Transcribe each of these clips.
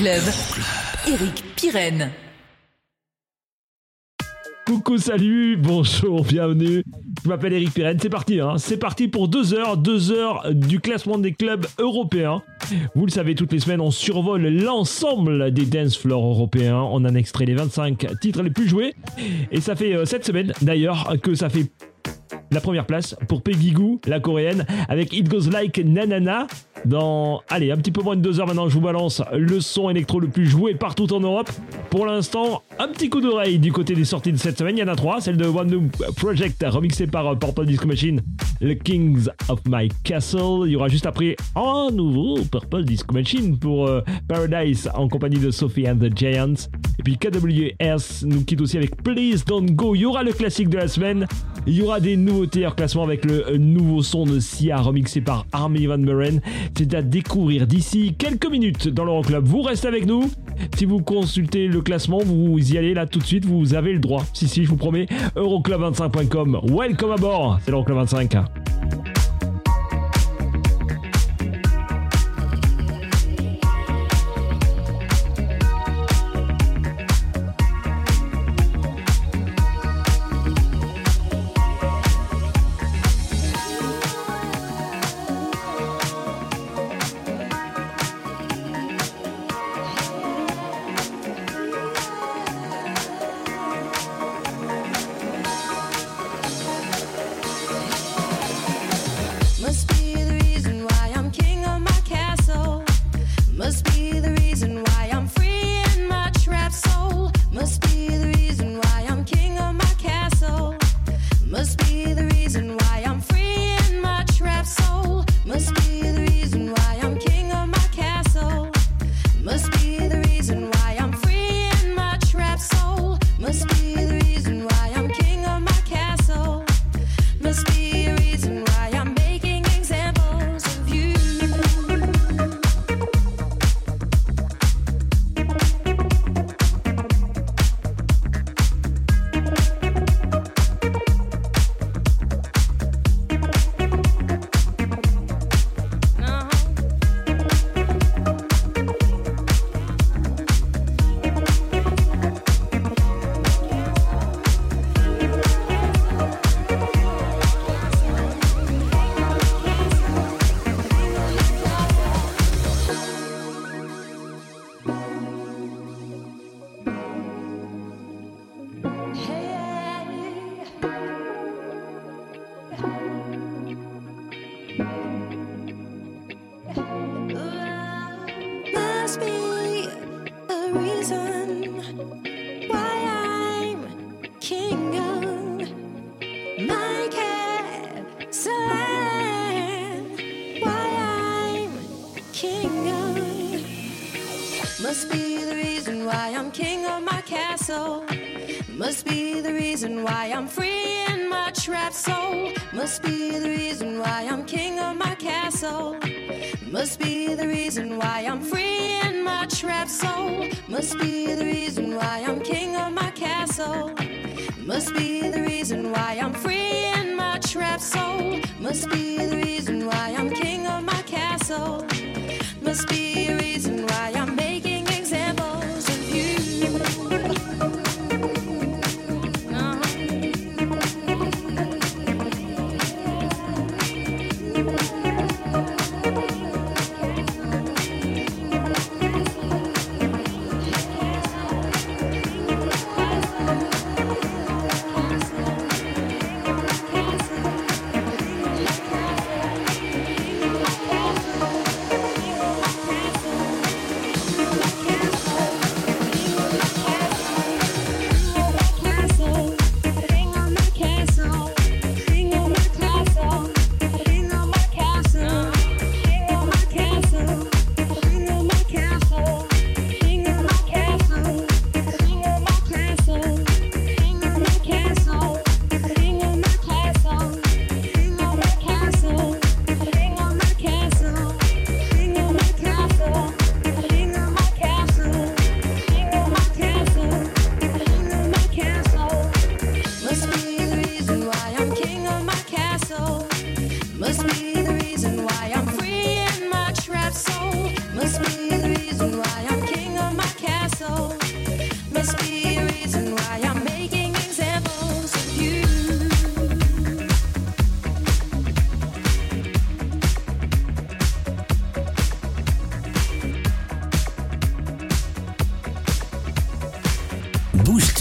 Euroclub. Eric Pirenne. Coucou, salut, bonjour, bienvenue. Je m'appelle Eric Pirenne, c'est parti, hein. c'est parti pour deux heures, deux heures du classement des clubs européens. Vous le savez, toutes les semaines, on survole l'ensemble des dance floors européens. On en extrait les 25 titres les plus joués. Et ça fait euh, cette semaine, d'ailleurs, que ça fait la première place pour Peggy Goo, la coréenne, avec It Goes Like Nanana. Dans, allez, un petit peu moins de deux heures maintenant, je vous balance le son électro le plus joué partout en Europe. Pour l'instant, un petit coup d'oreille du côté des sorties de cette semaine. Il y en a trois. Celle de One New Project, remixée par euh, Purple Disco Machine, le Kings of My Castle. Il y aura juste après un nouveau Purple Disco Machine pour euh, Paradise en compagnie de Sophie and the Giants. Et puis KWS nous quitte aussi avec Please Don't Go. Il y aura le classique de la semaine. Il y aura des nouveautés en classement avec le nouveau son de Sia remixé par Army Van Buren. C'est à découvrir d'ici quelques minutes dans l'Euroclub. Vous restez avec nous. Si vous consultez le classement, vous y allez là tout de suite, vous avez le droit. Si, si, je vous promets. Euroclub25.com. Welcome à bord. C'est l'Euroclub 25.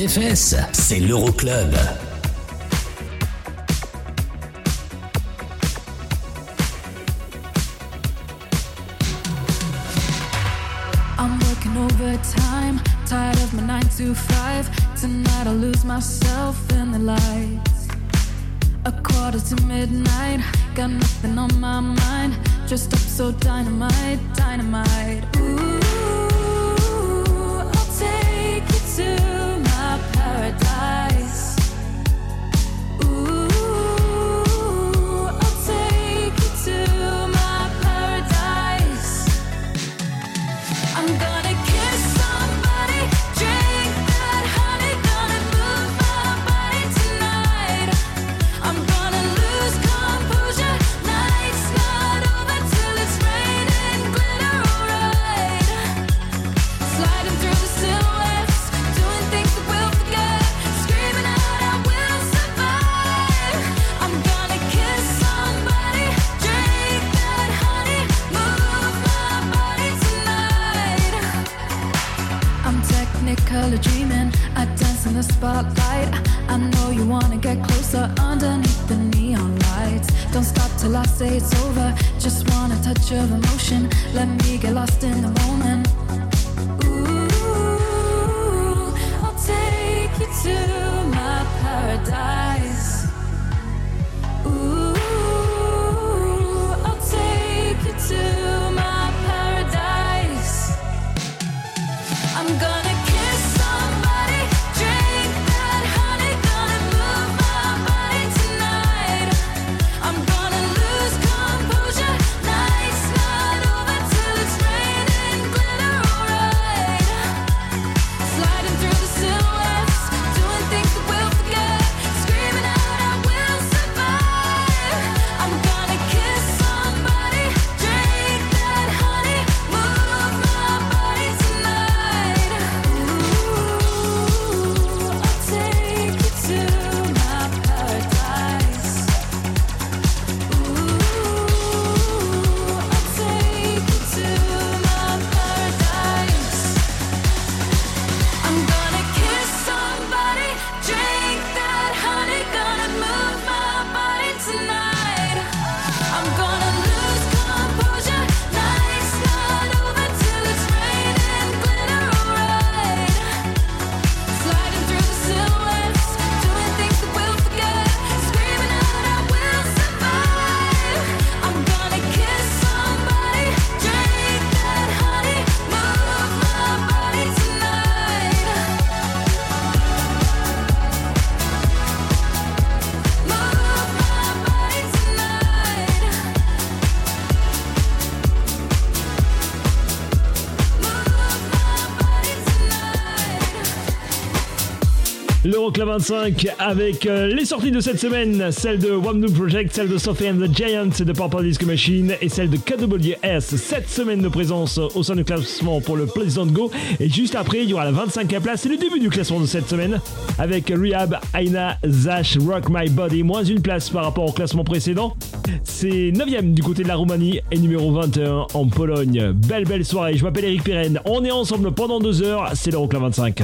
DFS, c'est l'Euroclub. I'm working overtime, tired of my 9 to 5. Tonight I lose myself in the lights. A quarter to midnight, got nothing on my mind. Just up so dynamite, dynamite. L'Euroclub 25 avec euh, les sorties de cette semaine, celle de One New Project, celle de Sophie and the Giants de Purple Disco Machine et celle de KWS. Cette semaine de présence au sein du classement pour le Pleasant Go. Et juste après, il y aura la 25e place. C'est le début du classement de cette semaine avec Rehab, Aina, Zash, Rock My Body. Moins une place par rapport au classement précédent. C'est 9e du côté de la Roumanie et numéro 21 en Pologne. Belle, belle soirée. Je m'appelle Eric Pirenne. On est ensemble pendant deux heures. C'est l'Euroclub 25.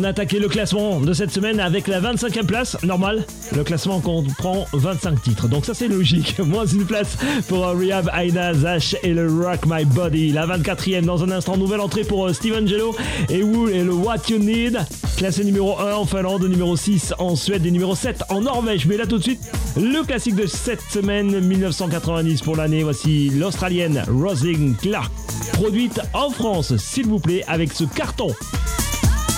On a attaqué le classement de cette semaine avec la 25e place, normal. Le classement comprend 25 titres, donc ça c'est logique. Moins une place pour euh, Rehab, Aina, Zash et le Rock My Body. La 24e dans un instant, nouvelle entrée pour euh, Steven Gelo et Wool et le What You Need. Classé numéro 1 en Finlande, numéro 6 en Suède et numéro 7 en Norvège. Mais là tout de suite, le classique de cette semaine 1990 pour l'année. Voici l'Australienne Rosing Clark, produite en France, s'il vous plaît, avec ce carton.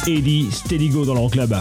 Eddie Steady Go dans leur club.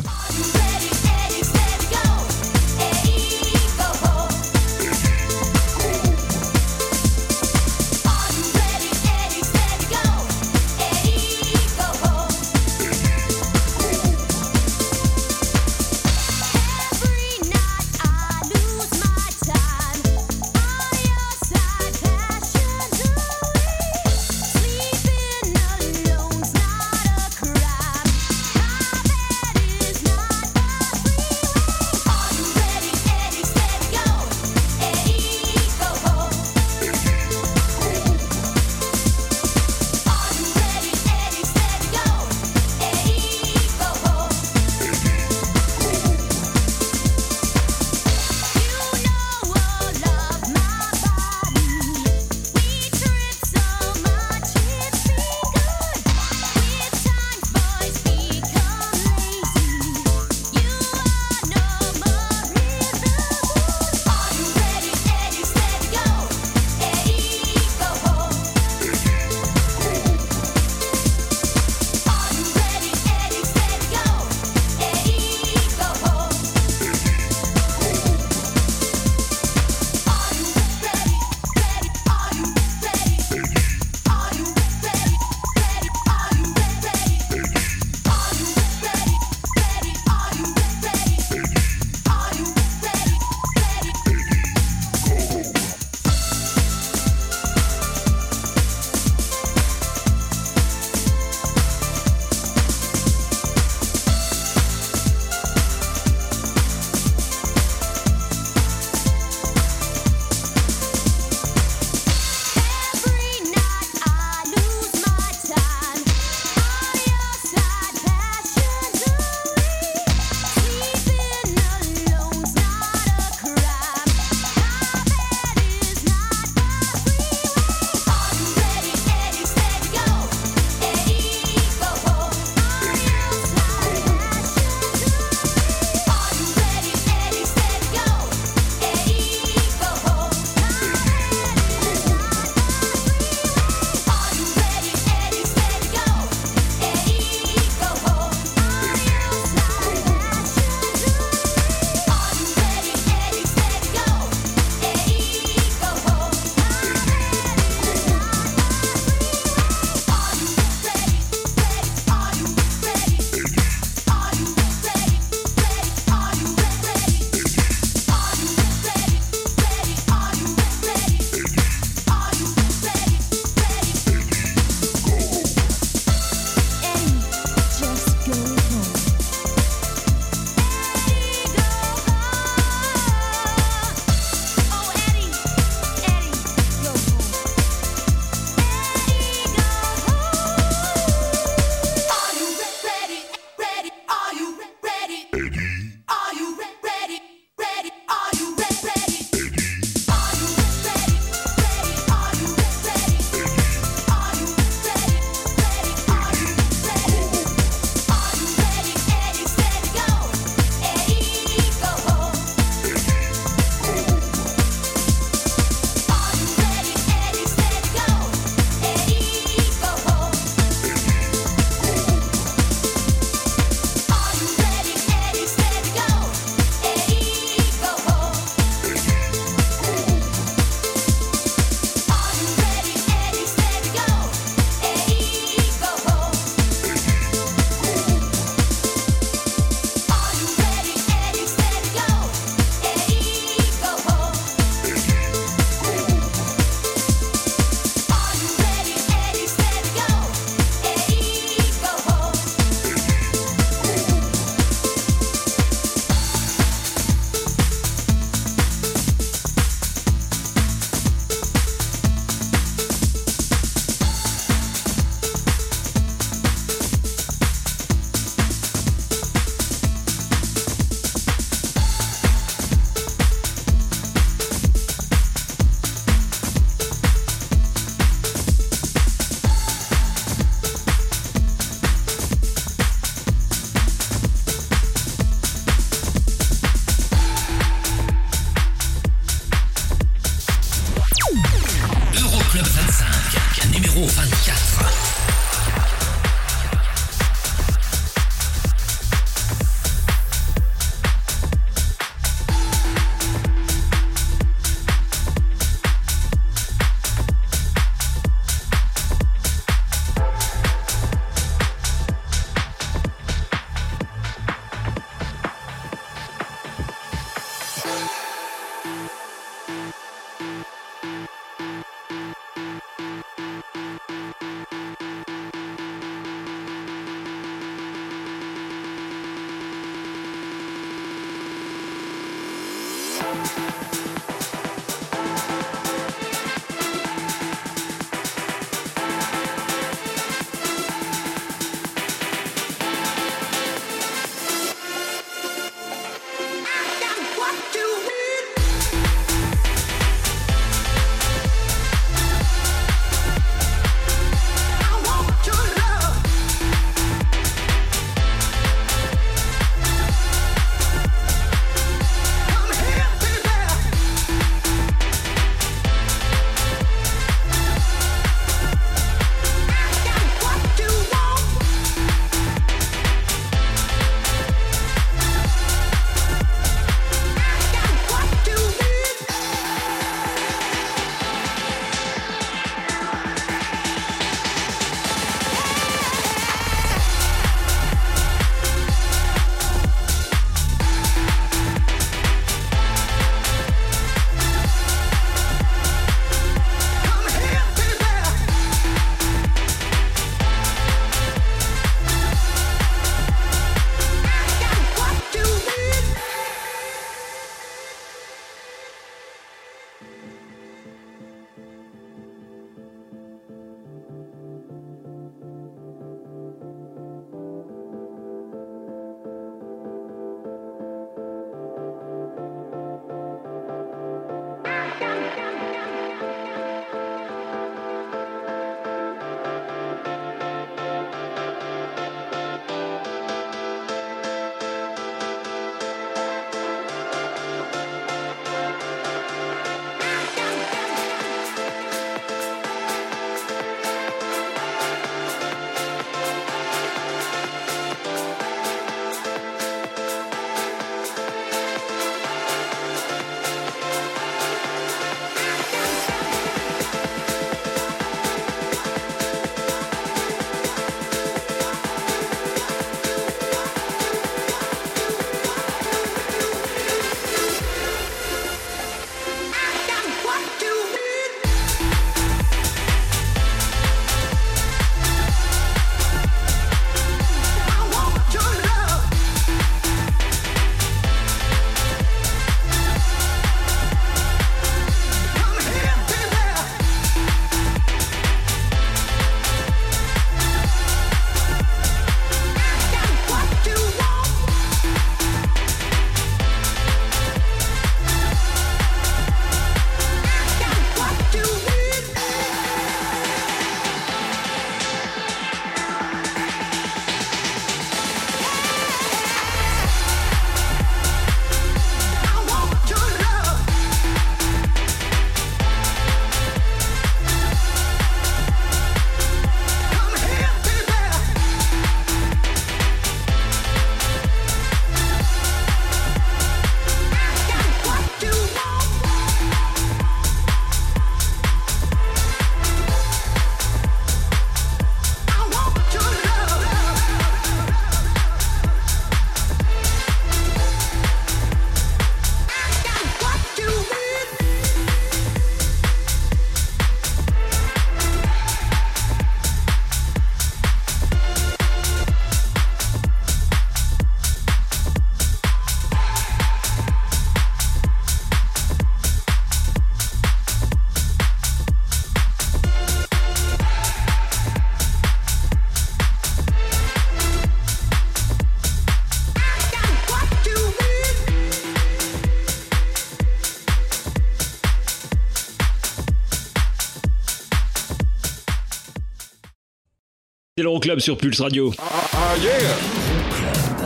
C'est l'Euroclub sur Pulse Radio.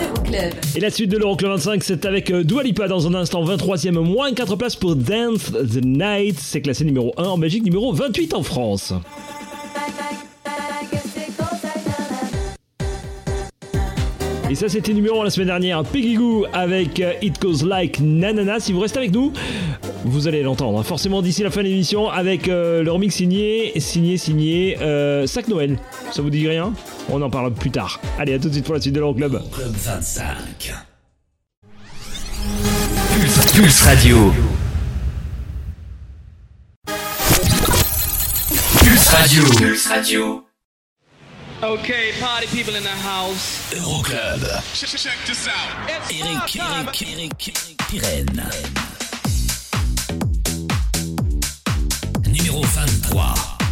Euroclub. Et la suite de l'Euroclub 25, c'est avec euh, Dua Lipa dans un instant, 23e, moins 4 places pour Dance the Night. C'est classé numéro 1 en Belgique, numéro 28 en France. Et ça, c'était numéro 1 la semaine dernière. Peggy Goo avec euh, It Goes Like Nanana. Si vous restez avec nous, vous allez l'entendre hein. forcément d'ici la fin de l'émission avec euh, leur mix signé, signé, signé euh, Sac Noël. Ça vous dit rien? On en parle plus tard. Allez, à tout de suite pour la suite de l'Euroclub. Club 25. Pulse, Pulse Radio. Pulse Radio. Pulse Radio. Okay, party people in the house. Euroclub. Check, check this out. It's Eric, Eric, Eric, Eric, Pirenne. 023.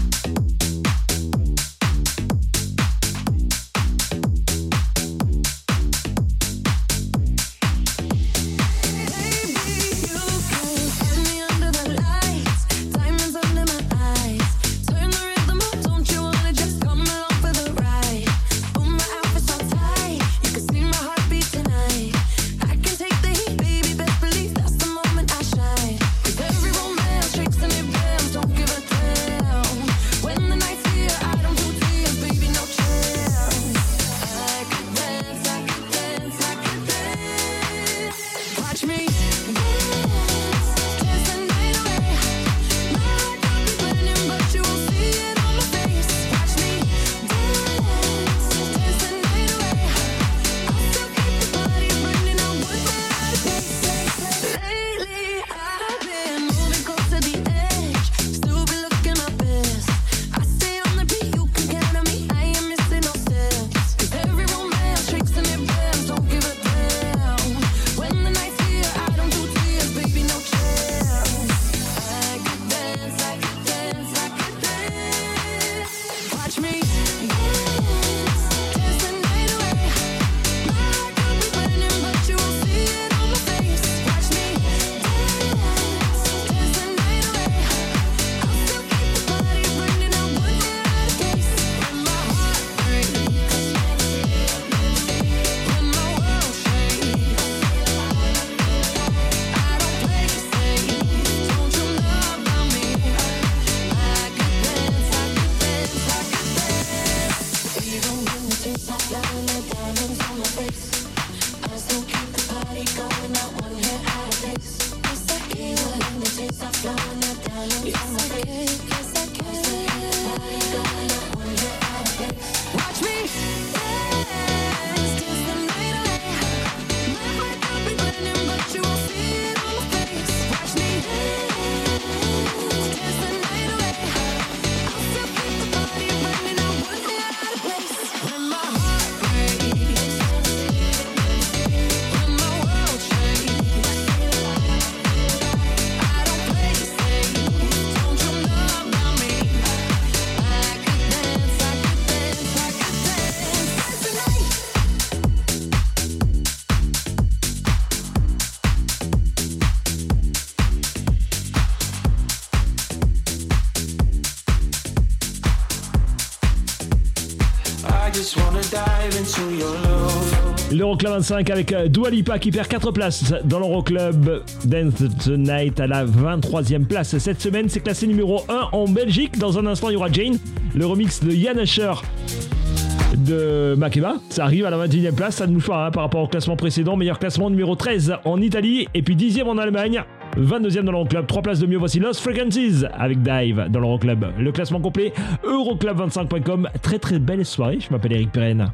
L'Euroclub 25 avec euh, Dualipa qui perd 4 places dans l'Euroclub. Dance the Night à la 23e place. Cette semaine, c'est classé numéro 1 en Belgique. Dans un instant, il y aura Jane, le remix de Yann Asher de Makeba. Ça arrive à la 21e place, ça ne nous pas hein, par rapport au classement précédent. Meilleur classement numéro 13 en Italie et puis 10e en Allemagne. 22e dans l'Euroclub, 3 places de mieux, voici Lost Frequencies avec Dive dans l'Euroclub. Le classement complet, euroclub25.com. Très très belle soirée, je m'appelle Eric Perrin.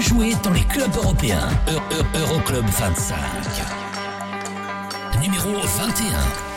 Jouer dans les clubs européens. Euroclub 25. Numéro 21.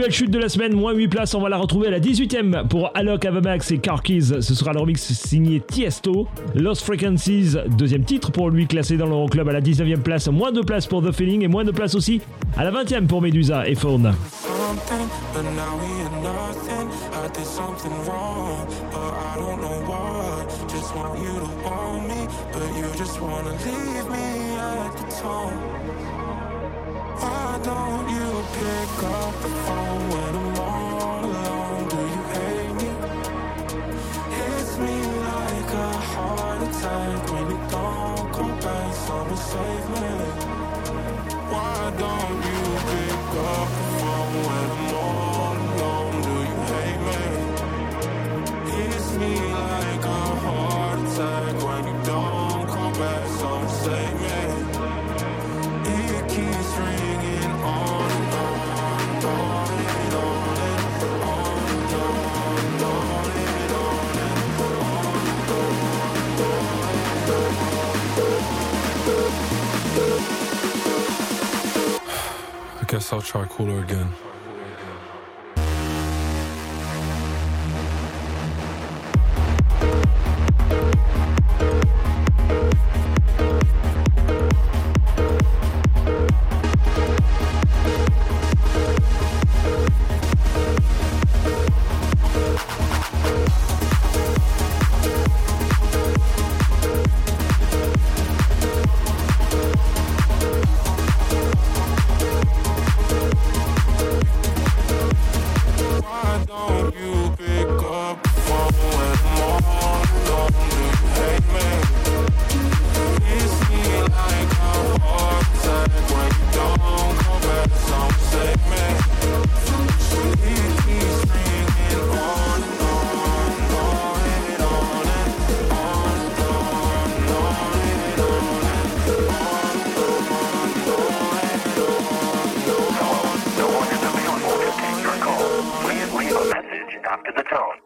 belle chute de la semaine, moins 8 places, on va la retrouver à la 18ème pour Alok, Avamax et Car Ce sera le remix signé Tiesto. Lost Frequencies, deuxième titre pour lui, classé dans l'Euroclub à la 19ème place, moins de place pour The Feeling et moins de place aussi à la 20ème pour Medusa et Fawn. South try Cooler again. to the town.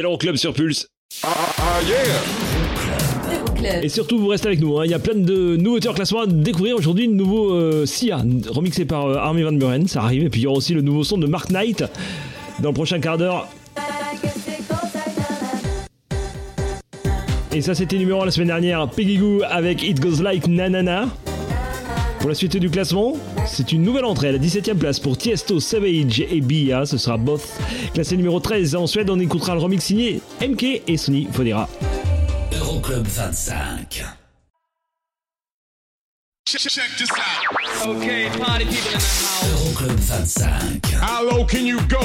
C'est l'Euroclub sur Pulse. Ah, yeah Et surtout, vous restez avec nous. hein. Il y a plein de nouveautés en classement à découvrir aujourd'hui. Le nouveau euh, Sia, remixé par euh, Armin Van Buren, ça arrive. Et puis il y aura aussi le nouveau son de Mark Knight dans le prochain quart d'heure. Et ça, c'était numéro 1 la semaine dernière. Peggy Goo avec It Goes Like Nanana. Pour la suite du classement, c'est une nouvelle entrée à la 17ème place pour Tiesto, Savage et Bia. Ce sera Both. Classé numéro 13 en Suède, on écoutera le remix signé MK et Sony Fodera. Euroclub 25. Okay, party people in the house. Euroclub 25. How low can you go?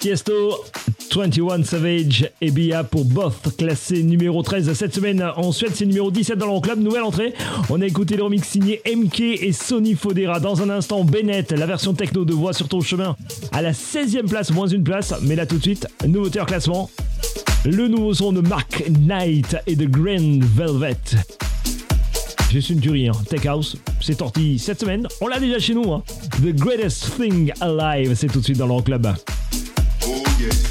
Tiesto, 21 Savage et pour Both, classé numéro 13 cette semaine en Suède, c'est numéro 17 dans leur club, nouvelle entrée. On a écouté le remix signé MK et Sony Fodera. Dans un instant, Bennett, la version techno de voix sur ton chemin, à la 16e place, moins une place. Mais là tout de suite, nouveauté en classement. Le nouveau son de Mark Knight et de Grand Velvet. Juste une tuerie, hein. Tech House, c'est sorti cette semaine. On l'a déjà chez nous, hein. The Greatest Thing Alive, c'est tout de suite dans l'Euroclub. Oh yeah.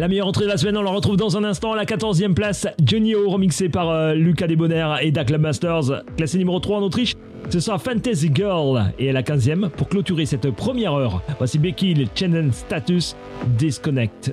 La meilleure entrée de la semaine, on la retrouve dans un instant. À la 14e place, Johnny O, remixé par euh, Lucas Debonair et Da Club Masters, classé numéro 3 en Autriche. Ce sera Fantasy Girl et à la 15e pour clôturer cette première heure. Voici Becky, le Channel Status Disconnect.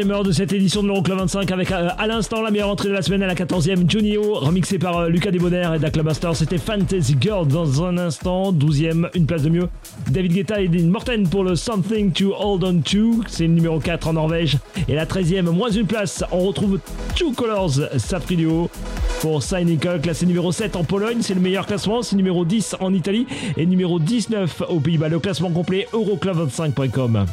deuxième heure de cette édition de l'Euroclub 25 avec euh, à l'instant la meilleure entrée de la semaine à la 14e Junio, remixé par euh, Lucas Desbonnaires et Daclamaster. C'était Fantasy Girl dans un instant, 12e, une place de mieux. David Guetta et Dean Morten pour le Something to Hold On To, c'est le numéro 4 en Norvège. Et la 13e, moins une place, on retrouve Two Colors Saprilio pour Cynical, classé numéro 7 en Pologne, c'est le meilleur classement, c'est numéro 10 en Italie et numéro 19 aux Pays-Bas. Le classement complet, euroclub25.com.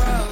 crowd.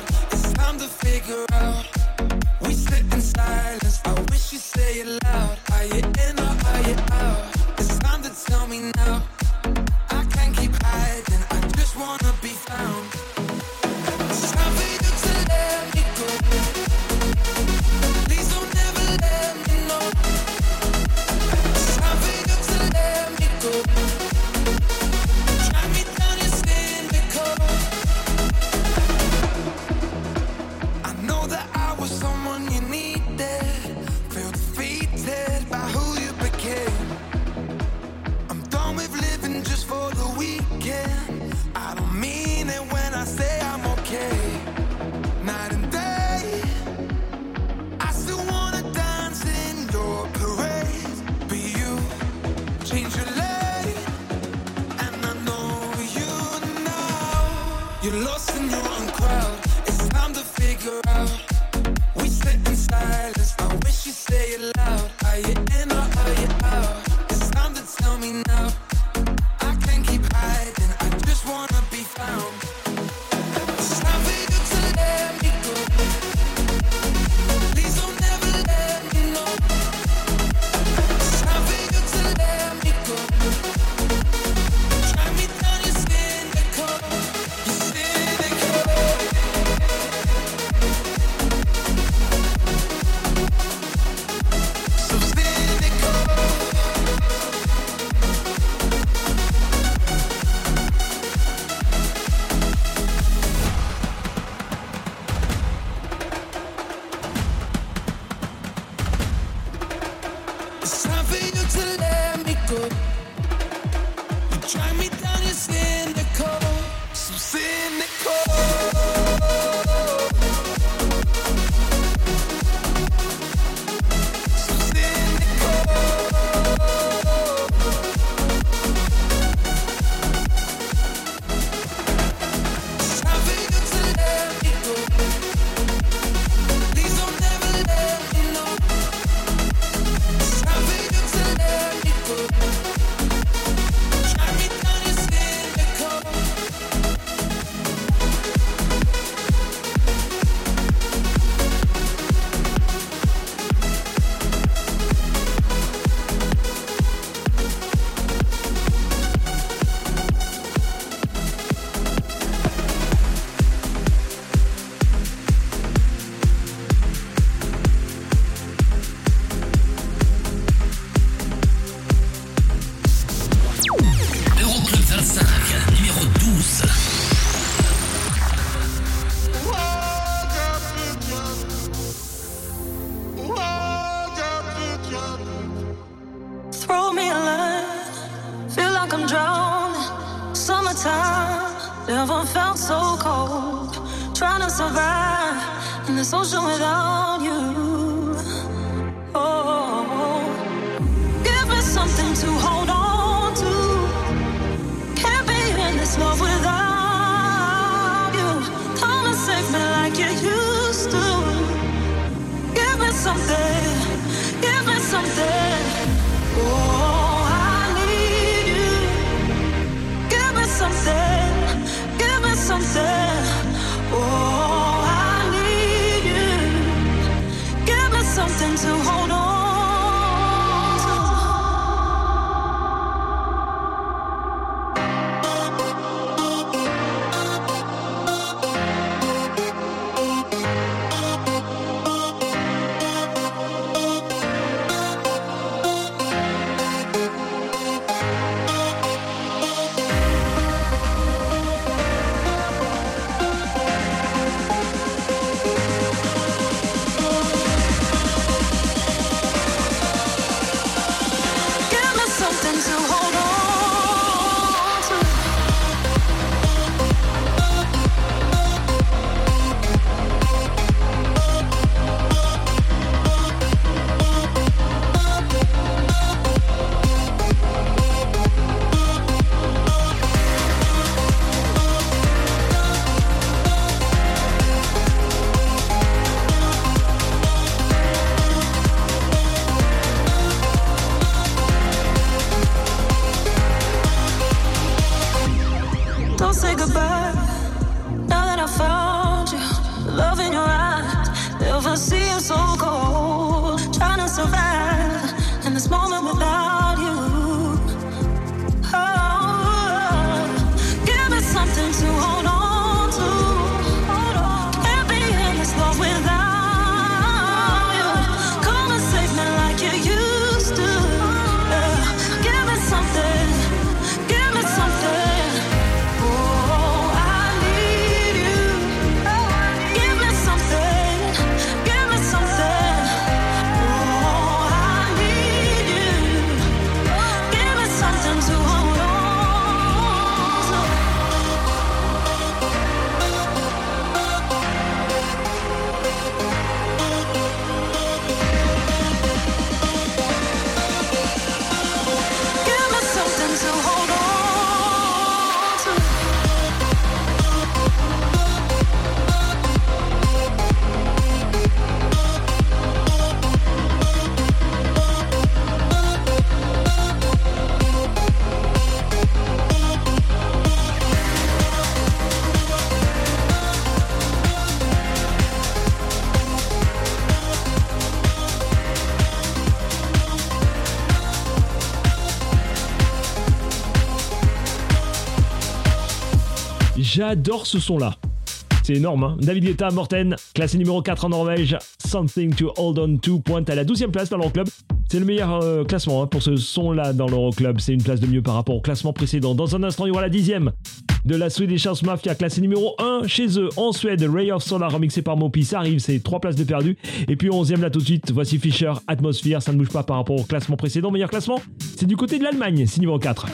J'adore ce son-là. C'est énorme. Hein. David Guetta, Morten, classé numéro 4 en Norvège, Something to Hold On To, pointe à la 12e place dans l'Euroclub. C'est le meilleur euh, classement hein, pour ce son-là dans l'Euroclub. C'est une place de mieux par rapport au classement précédent. Dans un instant, il y aura la 10e de la Swedish House Mafia, classée numéro 1 chez eux en Suède. Ray of Solar, remixé par Mopi, ça arrive, c'est 3 places de perdu. Et puis 11e là tout de suite, voici Fischer, Atmosphere, ça ne bouge pas par rapport au classement précédent. Meilleur classement, c'est du côté de l'Allemagne, c'est numéro 4.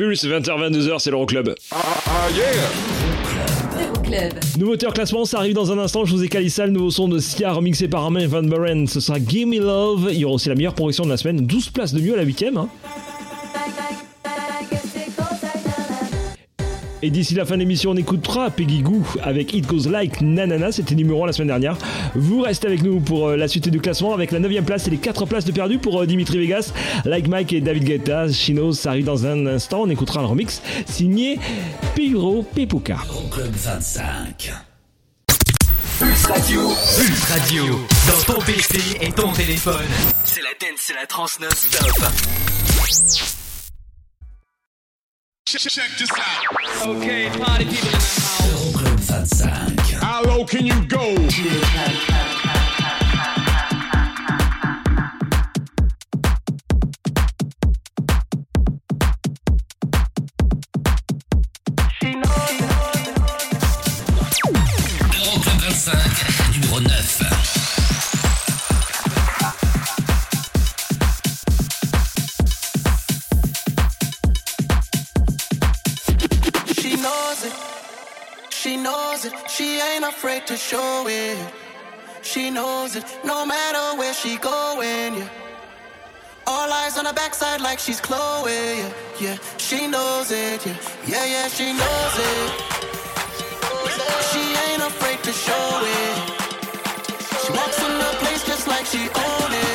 Pulse 20h22h, c'est l'Euroclub. Euroclub. Nouveauté en classement, ça arrive dans un instant. Je vous ai calé ça, le nouveau son de Sia remixé par Armin Van Buren. Ce sera Give Me Love. Il y aura aussi la meilleure progression de la semaine. 12 places de mieux à la 8ème. hein. Et d'ici la fin de l'émission, on écoutera Peggy Goo avec It Goes Like Nanana. C'était numéro 1 la semaine dernière. Vous restez avec nous pour euh, la suite du classement avec la 9ème place et les 4 places de perdu pour euh, Dimitri Vegas, Like Mike et David Guetta. Chino, ça arrive dans un instant. On écoutera un remix signé Piro Pepuka. Euroclub 25. Pulse Radio. Pulse Radio. Dans ton PC et ton téléphone. C'est la dance, c'est la trans non-stop. Check this out. Okay, party people in the house. Euroclub 25. How low can you go? Like she's Chloe, yeah. Yeah, she knows it, yeah. Yeah, yeah, she knows it. She ain't afraid to show it. She walks in the place just like she own it.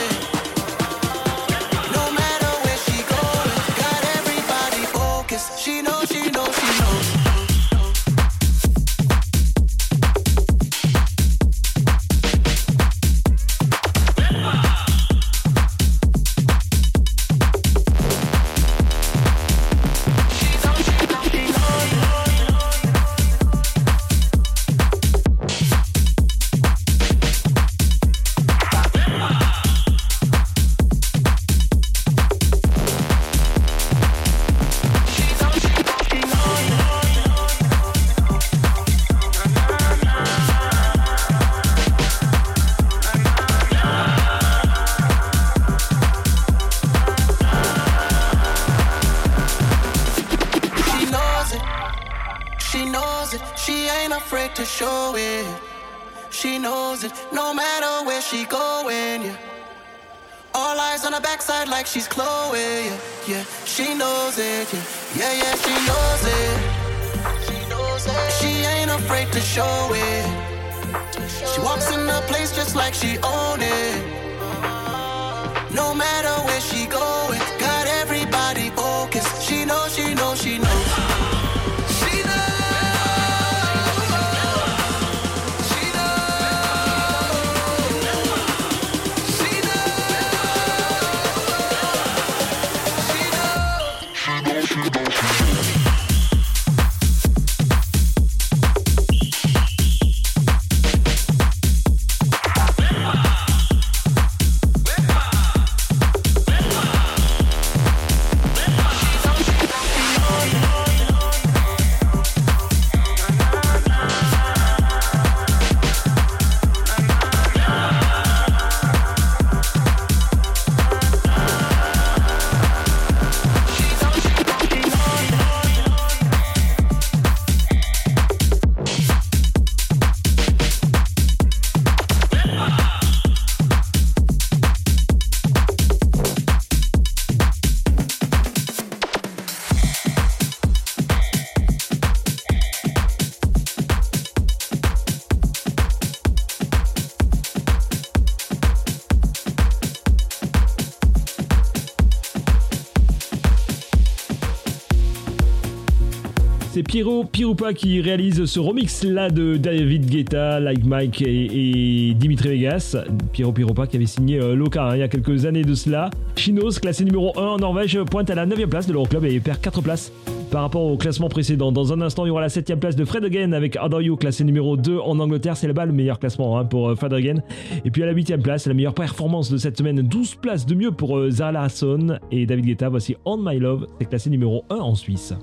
Piero Pirupa qui réalise ce remix là de David Guetta, Like Mike et, Dimitri Vegas. Piero Pirupa qui avait signé euh, Loca hein, il y a quelques années de cela. Chinos, classé numéro 1 en Norvège, pointe à la 9ème place de l'Euroclub et perd 4 places par rapport au classement précédent. Dans un instant, il y aura la 7ème place de Fred Again avec Adore classé numéro 2 en Angleterre. C'est là-bas le meilleur classement hein, pour euh, Fred Again. Et puis à la 8ème place, la meilleure performance de cette semaine, 12 places de mieux pour euh, Zara et David Guetta. Voici On My Love, c'est classé numéro 1 en Suisse.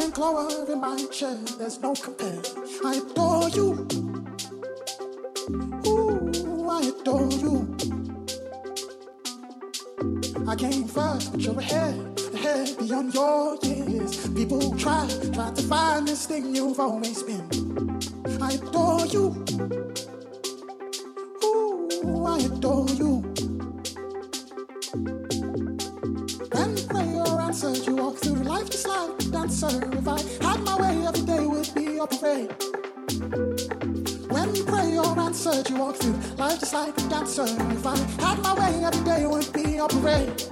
And clover in my chair, there's no compare. I adore you. Ooh, I adore you. I came first, but you're ahead, ahead beyond your years. People try, try to find this thing you've always been. I adore you. Dancer. If I had my way, every day would be a parade.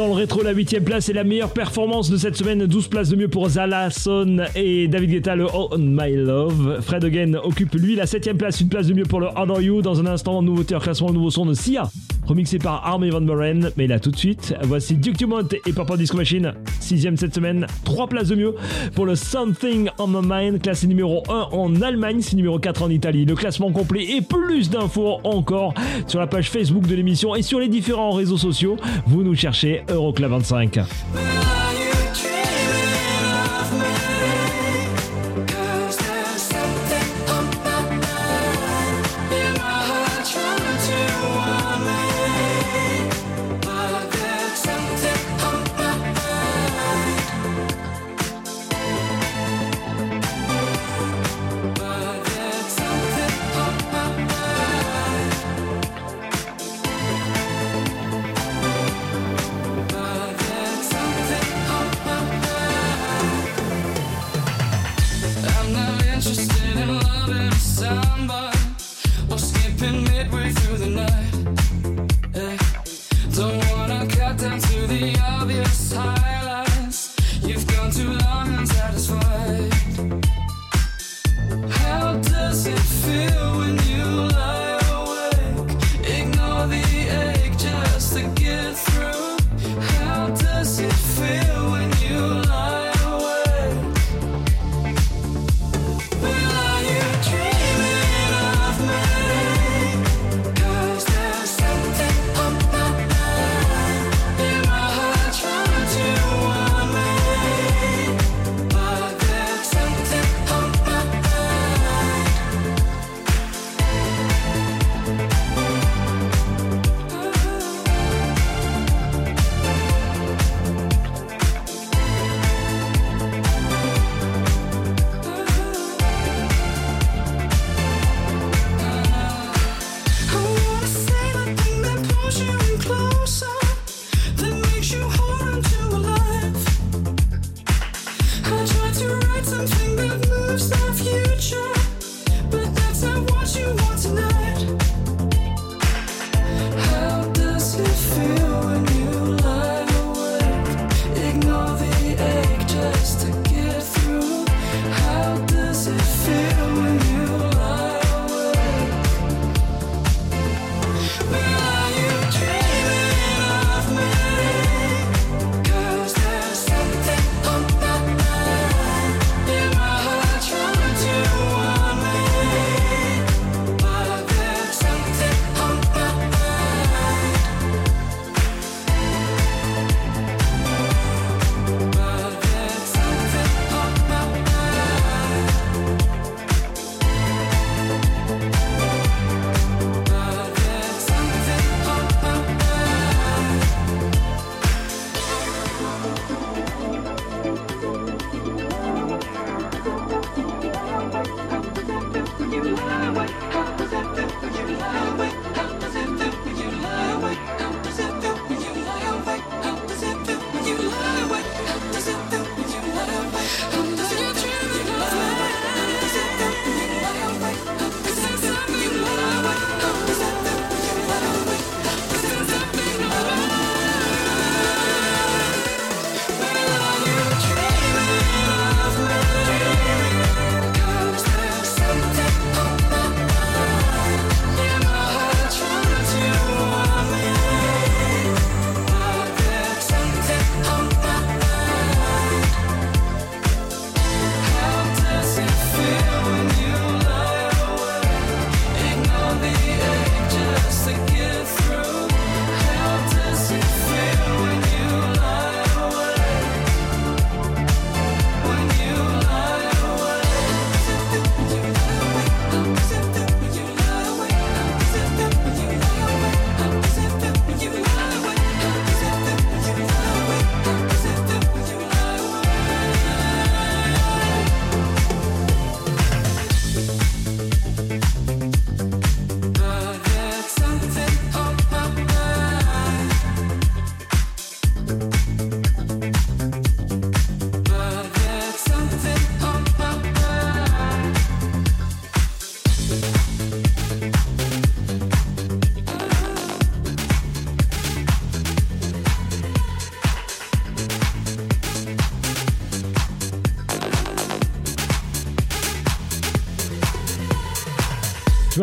Dans le rétro, la 8 place est la meilleure performance de cette semaine. 12 places de mieux pour Zala, Son et David Guetta, le On My Love. Fred Again occupe lui la 7 place, une place de mieux pour le Honor You? Dans un instant, nouveauté en classement, nouveau son de Sia, remixé par Army Van Buren. Mais là, tout de suite, voici Duke Dumont et Purple Disco Machine. 6 cette semaine, 3 places de mieux pour le Something on My Mind, classé numéro 1 en Allemagne, c'est numéro 4 en Italie. Le classement complet et plus d'infos encore sur la page Facebook de l'émission et sur les différents réseaux sociaux. Vous nous cherchez Euroclub 25.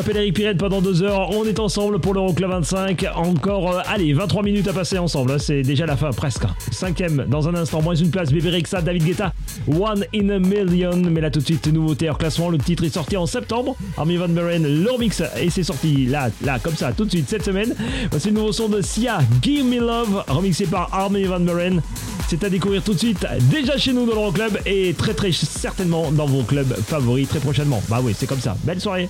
Frédéric Pirette pendant deux heures. On est ensemble pour l'Euroclub 25. Encore, euh, allez, 23 minutes à passer ensemble. Hein. C'est déjà la fin, presque. Hein. Cinquième, dans un instant, moins une place. Bébé Rexa, David Guetta, One in a Million. Mais là, tout de suite, nouveauté hors classement. Le titre est sorti en septembre. Armin Van Buren, leur mix. Et c'est sorti là, là, comme ça, tout de suite, cette semaine. Voici le nouveau son de Sia, Give Me Love, remixé par Armin Van Buren. C'est à découvrir tout de suite, déjà chez nous dans l'Euroclub et très très certainement dans vos clubs favoris très prochainement. Bah oui, c'est comme ça. Belle soirée.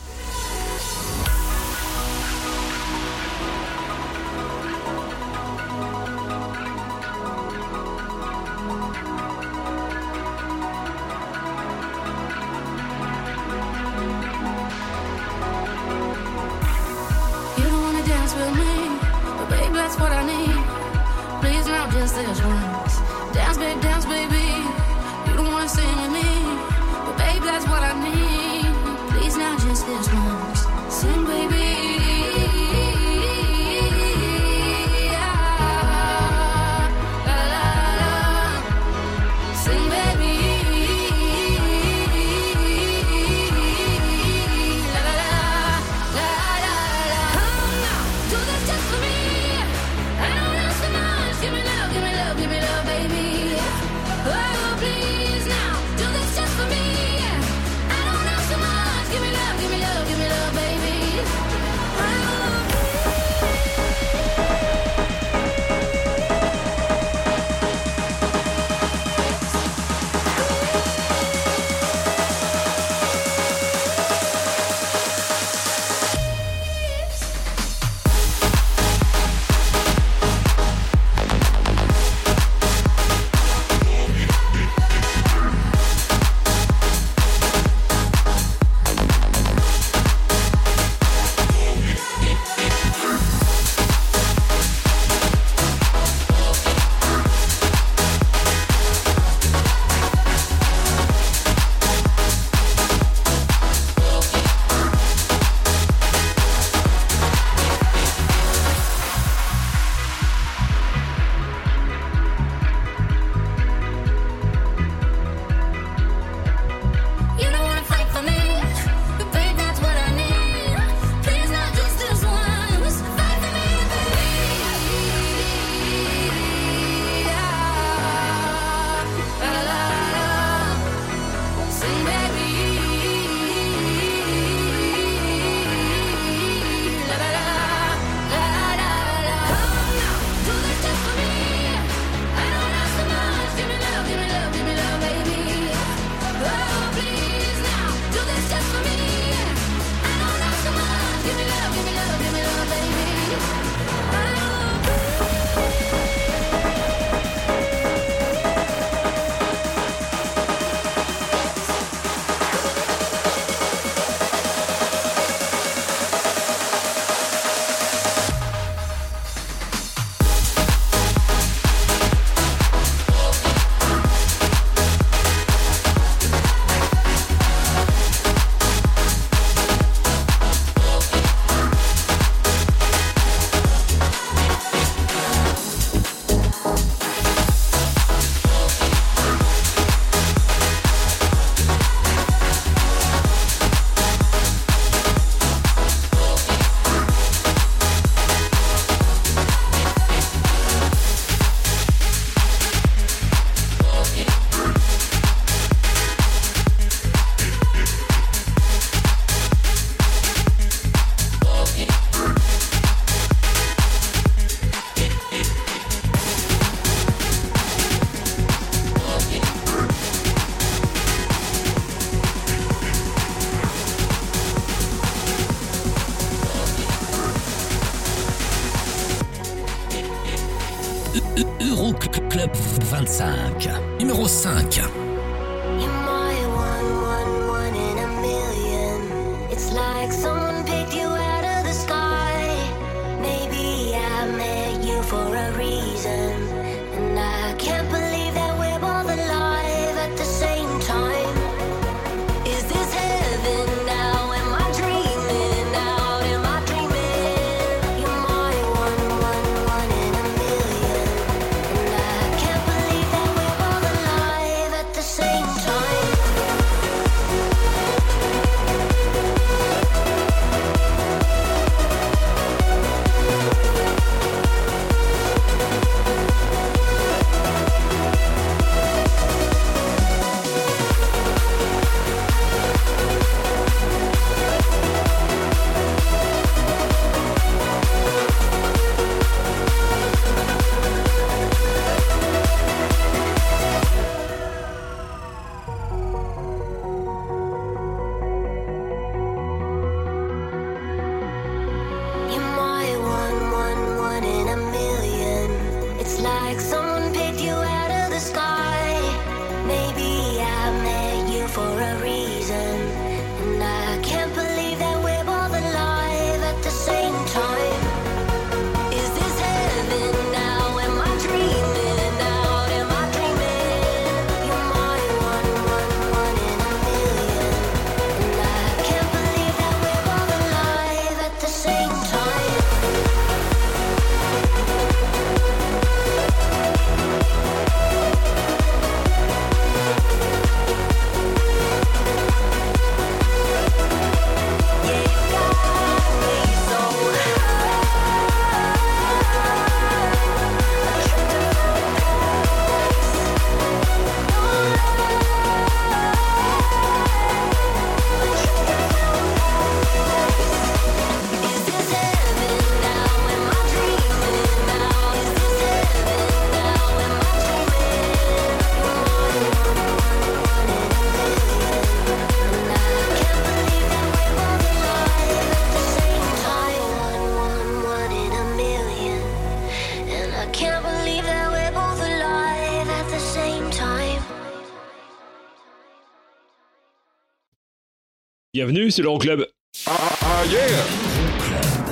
Bienvenue, c'est l'Euroclub. Ah, yeah!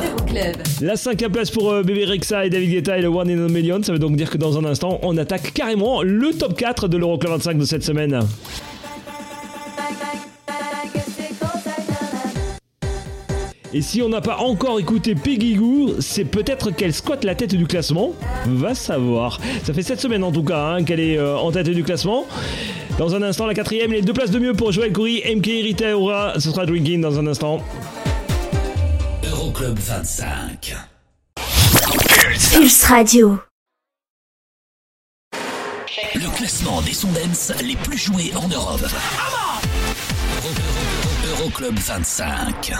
Euroclub. La cinquième place pour euh, Bébé Rexa et David Guetta et le One in a Million. Ça veut donc dire que dans un instant, on attaque carrément le top 4 de l'Euroclub 25 de cette semaine. Et si on n'a pas encore écouté Peggy Goo, c'est peut-être qu'elle squatte la tête du classement. Va savoir. Ça fait cette semaine en tout cas hein, qu'elle est euh, en tête du classement. Dans un instant, la quatrième, les deux places de mieux pour Joël Coury, MK Rita Ora. Ce sera Drinking dans un instant. Euroclub 25. Pulse Radio. Le classement des Sondens les plus joués en Europe. Euro- Euro- Euroclub 25.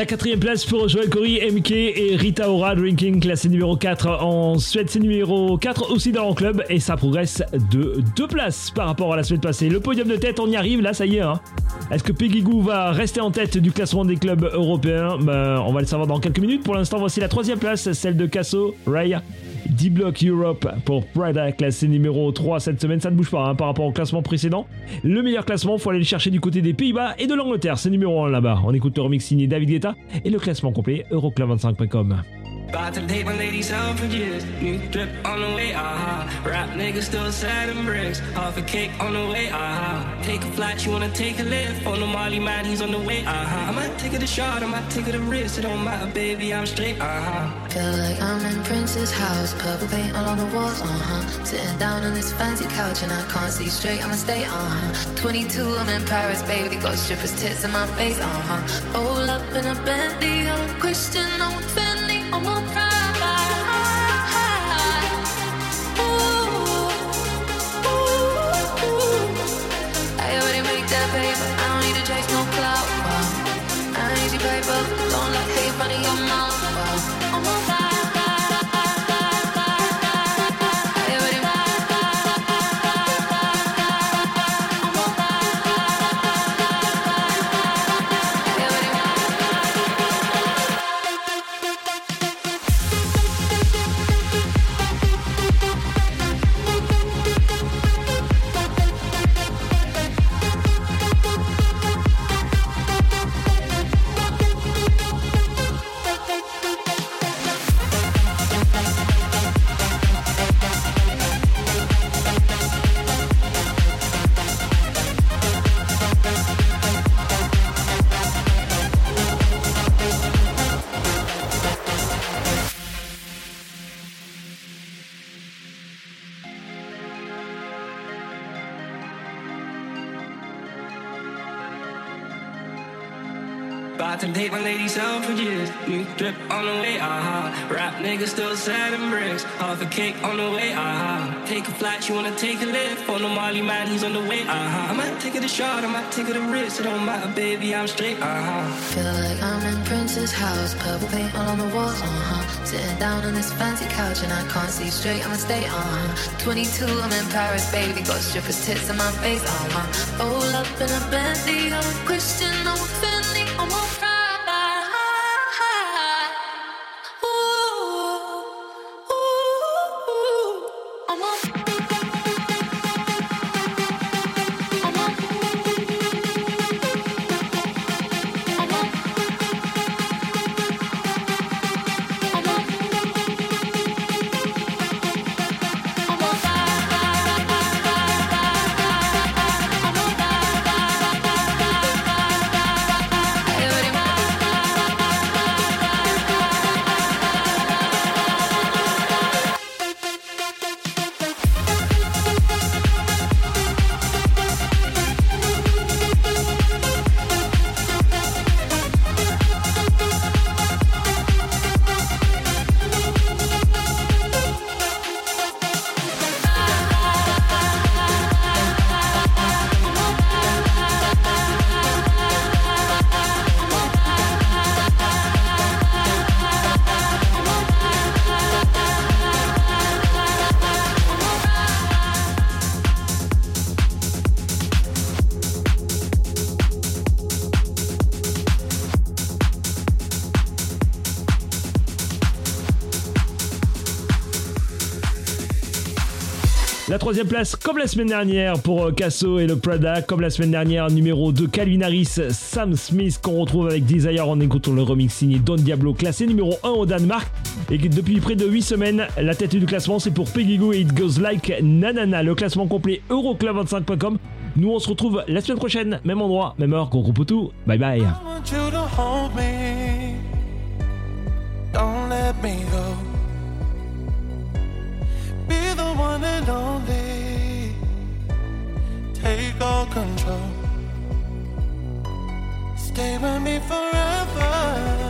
La quatrième place pour Joël Corey, MK et Rita Ora Drinking, classé numéro 4 en Suède, c'est numéro 4 aussi dans le club et ça progresse de deux places par rapport à la semaine passée. Le podium de tête, on y arrive, là ça y est. Hein. Est-ce que Peggy va rester en tête du classement des clubs européens? Ben, On va le savoir dans quelques minutes. Pour l'instant, voici la troisième place, celle de Casso, Ray. D-Block Europe pour Prada, classé numéro 3 cette semaine. Ça ne bouge pas hein, par rapport au classement précédent. Le meilleur classement, faut aller le chercher du côté des Pays-Bas et de l'Angleterre. C'est numéro 1 là-bas. On écoute le remix signé David Guetta et le classement complet Euroclub25.com. About to take my ladies out for years. New drip on the way, aha. Rap niggas still selling bricks. Half a cake on the way, aha. Take a flight, you wanna take a lift? On the Molly man, he's on the way, aha. I might take it a shot, I might take it a risk. It don't matter, baby, I'm straight, aha. Feel like I'm in Prince's house, purple paint all on the walls, uh huh. Sitting down on this fancy couch and I can't see straight, I'ma stay, uh huh. 22, I'm in Paris, baby, got strippers' tits in my face, uh huh. Roll up in a Bentley, I'm a Christian, I'm a Fendi, I'm a pride. I already make that paper. I don't need to chase no clout. Wow. I ain't easy paper. Don't let hate run in your mouth. Wow. On the way, aha. Rap nigga still and bricks. Half a cake on the way, aha. Take a flight, you wanna take a lift. On the Molly man, he's on the way, aha. I might take it a shot, I might take it a risk. It don't matter, baby, I'm straight, aha. Feel like I'm in Prince's house, purple paint all on the walls, uh huh. Sitting down on this fancy couch and I can't see straight, I'ma stay, uh huh. 22, I'm in Paris, baby, got strippers' tits in my face, uh huh. Roll up in a Bentley, I'm Christian, I'm a La troisième place, comme la semaine dernière pour euh, Casso et le Prada, comme la semaine dernière, numéro 2, Calvin Harris, Sam Smith, qu'on retrouve avec Desire en écoutant le remix signé Don Diablo, classé numéro 1 au Danemark. Et depuis près de 8 semaines, la tête du classement, c'est pour Peggy Goo et It Goes Like Nanana. Le classement complet Euroclub25.com. Nous, on se retrouve la semaine prochaine, même endroit, même heure, gros groupe tout. Bye bye. One and only. Take all control. Stay with me forever.